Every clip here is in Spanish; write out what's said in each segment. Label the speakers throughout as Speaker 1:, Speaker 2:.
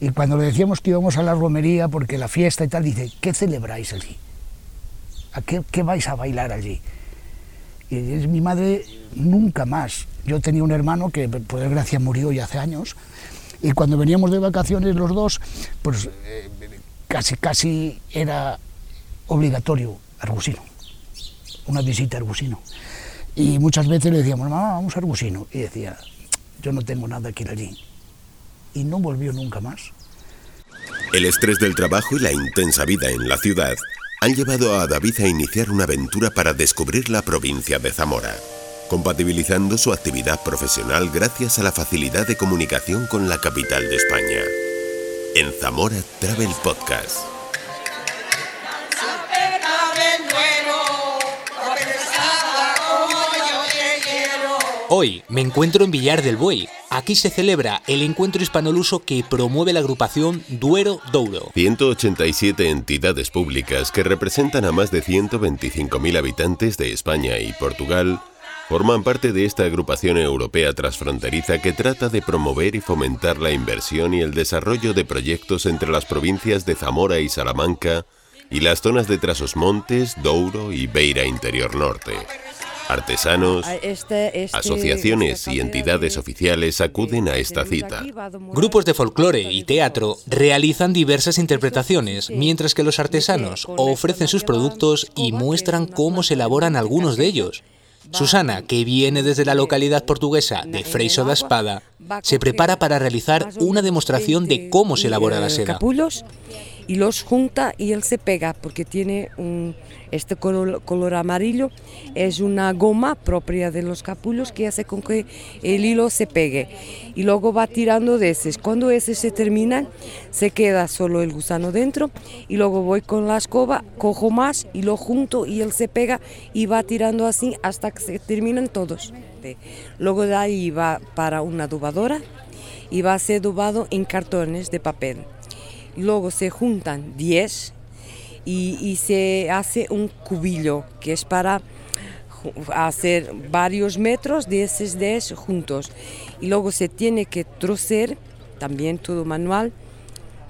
Speaker 1: Y cuando le decíamos que íbamos a la romería porque la fiesta y tal, dice, ¿qué celebráis allí? ¿A qué, qué vais a bailar allí? Y es mi madre nunca más. Yo tenía un hermano que por desgracia murió ya hace años y cuando veníamos de vacaciones los dos, pues eh, casi casi era obligatorio Argusino, una visita a Argusino. Y muchas veces le decíamos, mamá, vamos a Argusino. Y decía, yo no tengo nada que ir allí. Y no volvió nunca más.
Speaker 2: El estrés del trabajo y la intensa vida en la ciudad han llevado a David a iniciar una aventura para descubrir la provincia de Zamora, compatibilizando su actividad profesional gracias a la facilidad de comunicación con la capital de España. En Zamora Travel Podcast.
Speaker 3: Hoy me encuentro en Villar del Buey. Aquí se celebra el encuentro hispanoluso que promueve la agrupación Duero Douro.
Speaker 2: 187 entidades públicas que representan a más de 125.000 habitantes de España y Portugal forman parte de esta agrupación europea transfronteriza que trata de promover y fomentar la inversión y el desarrollo de proyectos entre las provincias de Zamora y Salamanca y las zonas de Trasosmontes, Douro y Beira Interior Norte. Artesanos, este, este, asociaciones y entidades oficiales acuden a esta cita.
Speaker 3: Grupos de folclore y teatro realizan diversas interpretaciones, mientras que los artesanos ofrecen sus productos y muestran cómo se elaboran algunos de ellos. Susana, que viene desde la localidad portuguesa de Freiso da Espada, se prepara para realizar una demostración de cómo se elabora la seda
Speaker 4: y los junta y él se pega porque tiene este color, amarillo, es una goma propia de los capullos que hace con que el hilo se pegue y luego va tirando de esos. Cuando ese se termina, se queda solo el gusano dentro y luego voy con la escoba, cojo más y lo junto y él se pega y va tirando así hasta que se terminan todos. Luego de ahí va para una adubadora y va a ser adubado en cartones de papel luego se juntan 10 y, se hace un cubillo que es para hacer varios metros de esos 10 juntos. Y luego se tiene que trocer, también todo manual,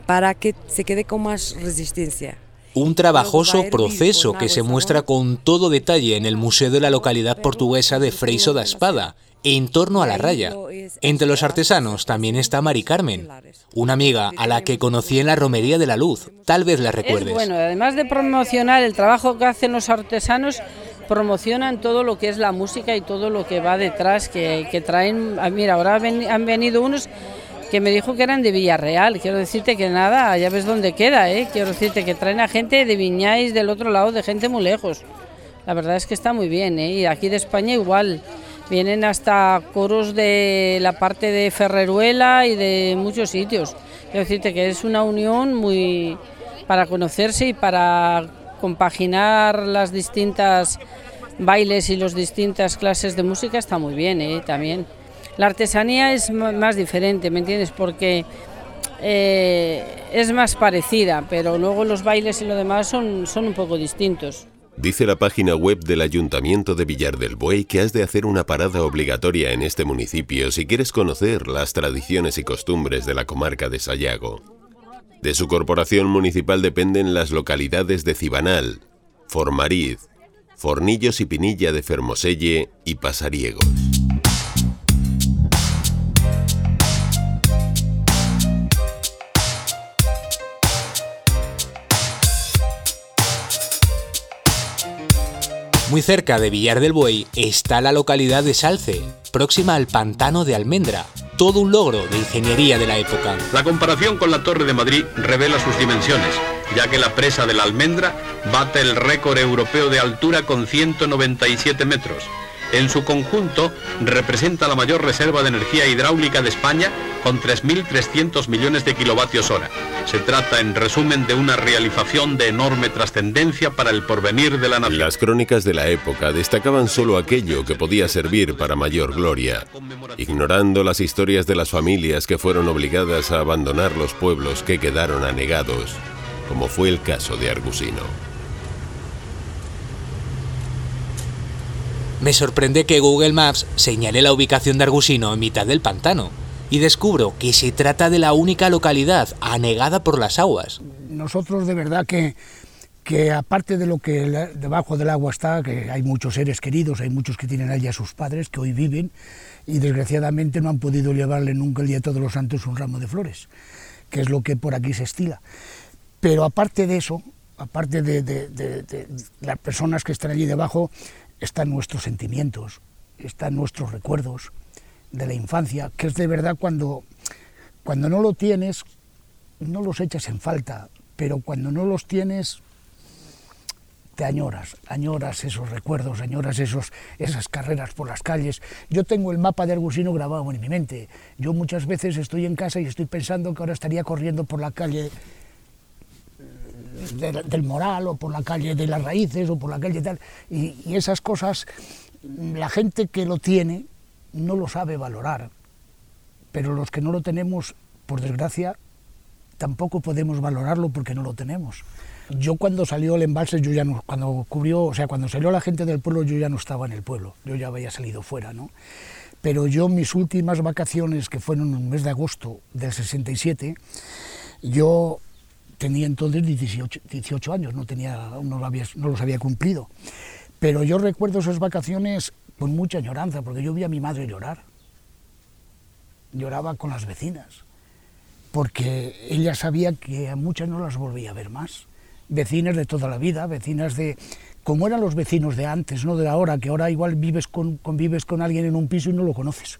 Speaker 4: para que se quede con más resistencia.
Speaker 3: Un trabajoso proceso que se muestra con todo detalle en el Museo de la localidad portuguesa de Freiso da Espada, en torno a la raya. Entre los artesanos también está Mari Carmen, una amiga a la que conocí en la Romería de la Luz. Tal vez la recuerdes.
Speaker 5: bueno, además de promocionar el trabajo que hacen los artesanos, promocionan todo lo que es la música y todo lo que va detrás, que, traen... Ah, mira, ahora han venido unos que me dijo que eran de Villarreal. Quiero decirte que nada, ya ves dónde queda, ¿eh? Quiero decirte que traen a gente de Viñáis del otro lado, de gente muy lejos. La verdad es que está muy bien, ¿eh? Y aquí de España igual. Vienen hasta coros de la parte de Ferreruela y de muchos sitios. Quiero decirte que es una unión muy para conocerse y para compaginar las distintas bailes y las distintas clases de música está muy bien, ¿eh? también. La artesanía es más diferente, ¿me entiendes? Porque eh, es más parecida, pero luego los bailes y lo demás son, son un poco distintos.
Speaker 2: Dice la página web del Ayuntamiento de Villar del Buey que has de hacer una parada obligatoria en este municipio si quieres conocer las tradiciones y costumbres de la comarca de Sayago. De su corporación municipal dependen las localidades de Cibanal, Formariz, Fornillos y Pinilla de Fermoselle y Pasariegos.
Speaker 3: Muy cerca de Villar del Buey está la localidad de Salce, próxima al pantano de Almendra, todo un logro de ingeniería de la época.
Speaker 6: La comparación con la Torre de Madrid revela sus dimensiones, ya que la presa de la Almendra bate el récord europeo de altura con 197 metros en su conjunto, representa la mayor reserva de energía hidráulica de España con 3.300 millones de kilovatios hora. Se trata, en resumen, de una realización de enorme trascendencia para el porvenir de la nación.
Speaker 2: Las crónicas de la época destacaban solo aquello que podía servir para mayor gloria, ignorando las historias de las familias que fueron obligadas a abandonar los pueblos que quedaron anegados, como fue el caso de Argusino.
Speaker 3: Me sorprende que Google Maps señale la ubicación de Argusino en mitad del pantano. Y descubro que se trata de la única localidad anegada por las aguas.
Speaker 1: Nosotros de verdad que, que aparte de lo que debajo del agua está, que hay muchos seres queridos, hay muchos que tienen allí a sus padres, que hoy viven, y desgraciadamente no han podido llevarle nunca el día de todos los santos un ramo de flores, que es lo que por aquí se estila. Pero aparte de eso, aparte de, las personas que están allí debajo, están nuestros sentimientos, están nuestros recuerdos de la infancia, que es de verdad cuando, cuando no lo tienes, no los echas en falta, pero cuando no los tienes, te añoras, añoras esos recuerdos, añoras esos, esas carreras por las calles. Yo tengo el mapa de Argusino grabado en mi mente. Yo muchas veces estoy en casa y estoy pensando que ahora estaría corriendo por la calle del Moral o por la calle de las Raíces o por la calle tal. Y, esas cosas, la gente que lo tiene no lo sabe valorar, pero los que no lo tenemos, por desgracia, tampoco podemos valorarlo porque no lo tenemos. Yo cuando salió el embalse, yo ya no, cuando cubrió, o sea, cuando salió la gente del pueblo, yo ya no estaba en el pueblo, yo ya había salido fuera, ¿no? Pero yo mis últimas vacaciones, que fueron en el mes de agosto del 67, yo tenía entonces 18, 18 años, no, tenía, no, los había cumplido. Pero yo recuerdo esas vacaciones con mucha añoranza, porque yo vi a mi madre llorar. Lloraba con las vecinas, porque ella sabía que a muchas no las volvía a ver más. Vecinas de toda la vida, vecinas de... como eran los vecinos de antes, no de ahora, que ahora igual vives con, convives con alguien en un piso y no lo conoces.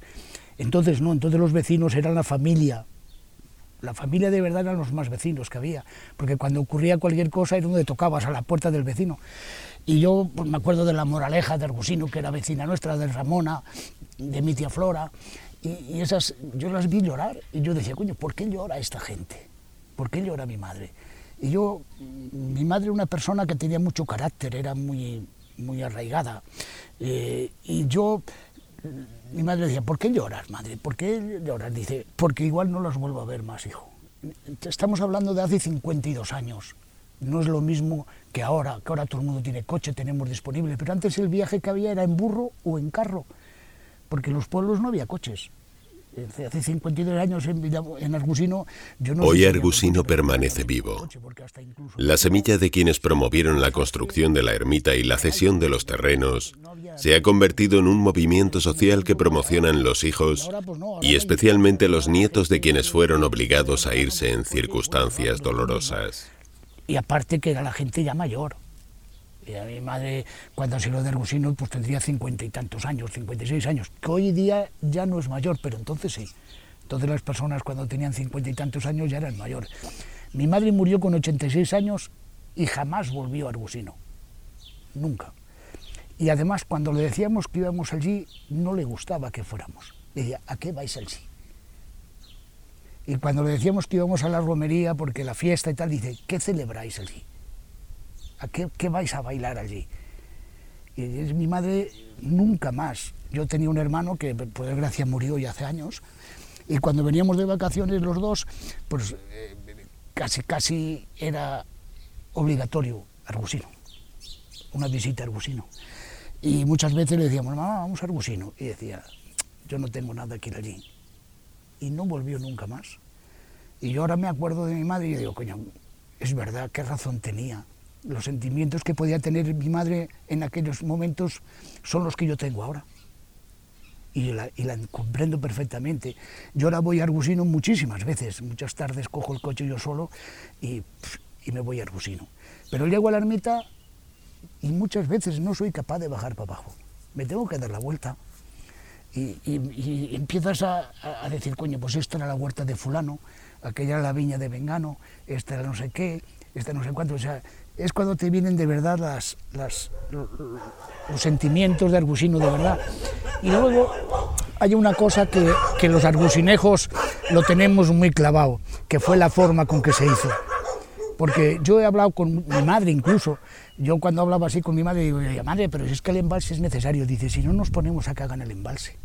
Speaker 1: Entonces no, entonces los vecinos eran la familia, la familia de verdad eran los más vecinos que había, porque cuando ocurría cualquier cosa era donde tocabas a la puerta del vecino. Y yo pues, me acuerdo de la Moraleja de Argusino, que era vecina nuestra, de Ramona, de mi tía Flora, y, esas yo las vi llorar, y yo decía, coño, ¿por qué llora esta gente? ¿Por qué llora mi madre? Y yo, mi madre era una persona que tenía mucho carácter, era muy, muy arraigada, eh, y yo mi madre decía, ¿por qué lloras, madre? ¿Por qué lloras? Dice, porque igual no las vuelvo a ver más, hijo. Estamos hablando de hace 52 años. No es lo mismo que ahora, que ahora todo el mundo tiene coche, tenemos disponible, pero antes el viaje que había era en burro o en carro, porque en los pueblos no había coches. Hace 52 años en, Argusino...
Speaker 2: Hoy Argusino permanece vivo. La semilla de quienes promovieron la construcción de la ermita y la cesión de los terrenos se ha convertido en un movimiento social que promocionan los hijos
Speaker 1: pues
Speaker 2: y especialmente los nietos de quienes fueron obligados a irse en circunstancias dolorosas.
Speaker 1: Y aparte que era la gente ya mayor. Y a mi madre, cuando se lo de Argusino, pues tendría cincuenta y tantos años, 56 años, que hoy día ya no es mayor, pero entonces sí. Entonces las personas cuando tenían cincuenta y tantos años ya eran mayores. Mi madre murió con 86 años y jamás volvió a Argusino. Nunca. Y además, cuando le decíamos que íbamos allí, no le gustaba que fuéramos. Decía, ¿a qué vais allí? Y cuando le decíamos que íbamos a la romería porque la fiesta y tal, dice, ¿qué celebráis allí? ¿A qué, vais a bailar allí? Y mi madre nunca más. Yo tenía un hermano que por desgracia murió ya hace años y cuando veníamos de vacaciones los dos, pues eh, casi casi era obligatorio Argusino, una visita a Argusino. Y muchas veces le decíamos, mamá, vamos a Argusino. Y decía, yo no tengo nada que ir allí. Y no volvió nunca más. Y yo ahora me acuerdo de mi madre y digo, coño, es verdad, qué razón tenía los sentimientos que podía tener mi madre en aquellos momentos son los que yo tengo ahora. Y la, comprendo perfectamente. Yo ahora voy a Argusino muchísimas veces, muchas tardes cojo el coche yo solo y, me voy a Argusino. Pero llego a la ermita y muchas veces no soy capaz de bajar para abajo. Me tengo que dar la vuelta. Y, empiezas a, a, decir, coño, pues esta era la huerta de fulano, aquella era la viña de Vengano, esta era no sé qué, esta no sé cuánto. O sea, es cuando te vienen de verdad las, los sentimientos de Argusino de verdad. Y luego hay una cosa que, que los argusinejos lo tenemos muy clavado, que fue la forma con que se hizo. Porque yo he hablado con mi madre incluso, yo cuando hablaba así con mi madre digo, madre, pero es que el embalse es necesario. Dice, si no nos ponemos a que hagan el embalse.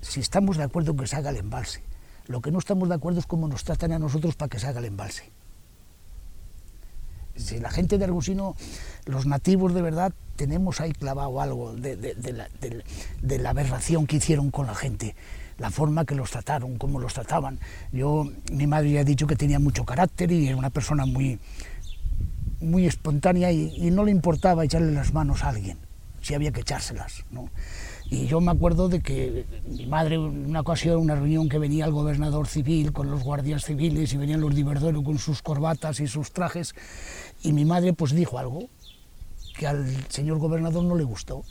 Speaker 1: Si estamos de acuerdo en que se haga el embalse. Lo que no estamos de acuerdo es cómo nos tratan a nosotros para que se haga el embalse si la gente de Argusino, los nativos de verdad, tenemos ahí clavado algo de, la, aberración que hicieron con la gente. la forma que los trataron, cómo los trataban. Yo, mi madre ya ha dicho que tenía mucho carácter y era una persona muy, muy espontánea y, no le importaba echarle las manos a alguien, si había que echárselas. ¿no? Y yo me acuerdo de que mi madre, en una ocasión, una reunión que venía el gobernador civil con los guardias civiles y venían los diverdoros con sus corbatas y sus trajes, y mi madre pues dijo algo que al señor gobernador no le gustó.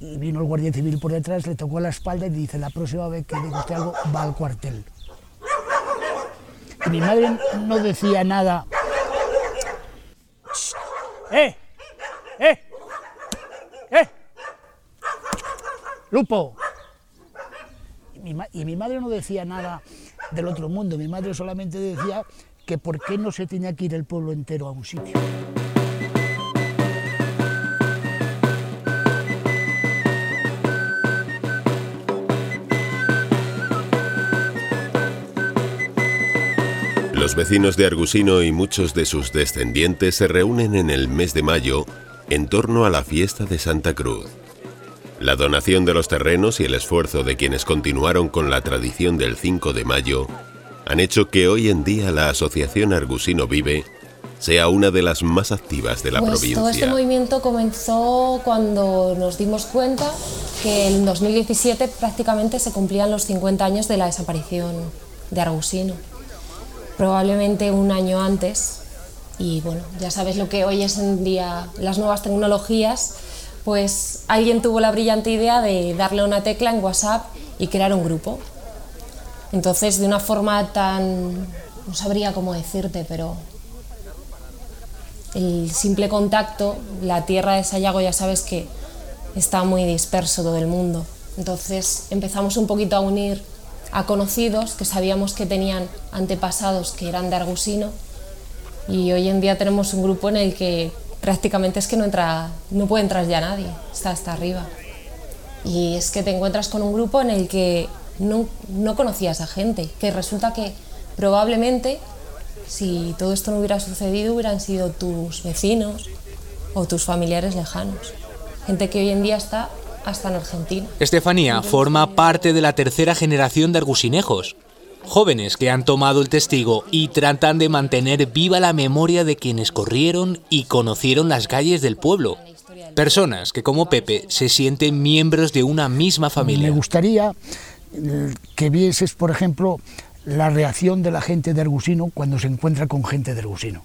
Speaker 1: Y vino el guardia civil por detrás, le tocó la espalda y dice, la próxima vez que le guste algo, va al cuartel. Y mi madre no decía nada. ¡Eh! ¡Eh! ¡Lupo! Y mi, madre no decía nada del otro mundo, mi madre solamente decía que por qué no se tenía que ir el pueblo entero a un sitio.
Speaker 2: Los vecinos de Argusino y muchos de sus descendientes se reúnen en el mes de mayo en torno a la fiesta de Santa Cruz. La donación de los terrenos y el esfuerzo de quienes continuaron con la tradición del 5 de mayo han hecho que hoy en día la Asociación Argusino Vive sea una de las más activas de la
Speaker 7: pues
Speaker 2: provincia.
Speaker 7: Todo este movimiento comenzó cuando nos dimos cuenta que en 2017 prácticamente se cumplían los 50 años de la desaparición de Argusino probablemente un año antes. Y bueno, ya sabes lo que hoy es en día las nuevas tecnologías, pues alguien tuvo la brillante idea de darle una tecla en WhatsApp y crear un grupo. Entonces, de una forma tan... no sabría cómo decirte, pero el simple contacto, la tierra de Sayago ya sabes que está muy disperso todo el mundo. Entonces empezamos un poquito a unir a conocidos que sabíamos que tenían antepasados que eran de Argusino y hoy en día tenemos un grupo en el que prácticamente es que no entra, no puede entrar ya nadie, está hasta arriba. Y es que te encuentras con un grupo en el que no, no conocías a gente, que resulta que probablemente si todo esto no hubiera sucedido hubieran sido tus vecinos o tus familiares lejanos. Gente que hoy en día está hasta en Argentina.
Speaker 3: Estefanía forma parte de la tercera generación de argusinejos, jóvenes que han tomado el testigo y tratan de mantener viva la memoria de quienes corrieron y conocieron las calles del pueblo. Personas que como Pepe se sienten miembros de una misma familia.
Speaker 1: Me gustaría eh, que vieses, por ejemplo, la reacción de la gente de Argusino cuando se encuentra con gente de Argusino.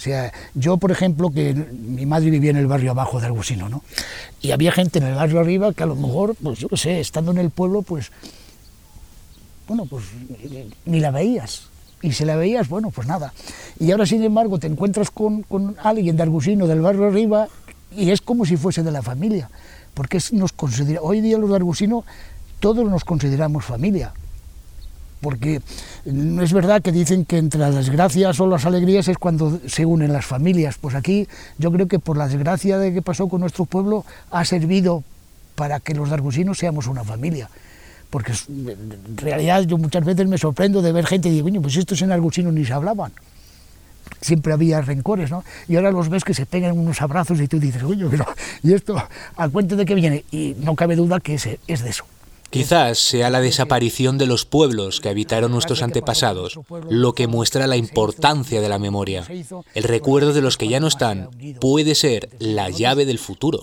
Speaker 1: O sea, yo, por ejemplo, que mi madre vivía en el barrio abajo de Argusino, ¿no? Y había gente en el barrio arriba que a lo mejor, pues yo qué sé, estando en el pueblo, pues, bueno, pues ni la veías. Y si la veías, bueno, pues nada. Y ahora, sin embargo, te encuentras con, con alguien de Argusino, del barrio arriba, y es como si fuese de la familia. Porque nos considera, hoy día los de Argusino todos nos consideramos familia porque no es verdad que dicen que entre las desgracias o las alegrías es cuando se unen las familias. Pues aquí yo creo que por la desgracia de que pasó con nuestro pueblo ha servido para que los dargusinos seamos una familia. Porque en realidad yo muchas veces me sorprendo de ver gente y digo, pues estos en Argusino ni se hablaban. Siempre había rencores, ¿no? Y ahora los ves que se pegan unos abrazos y tú dices, oye, pero ¿y esto a cuenta de qué viene? Y no cabe duda que es, es de eso.
Speaker 3: Quizás sea la desaparición de los pueblos que habitaron nuestros antepasados lo que muestra la importancia de la memoria. El recuerdo de los que ya no están puede ser la llave del futuro.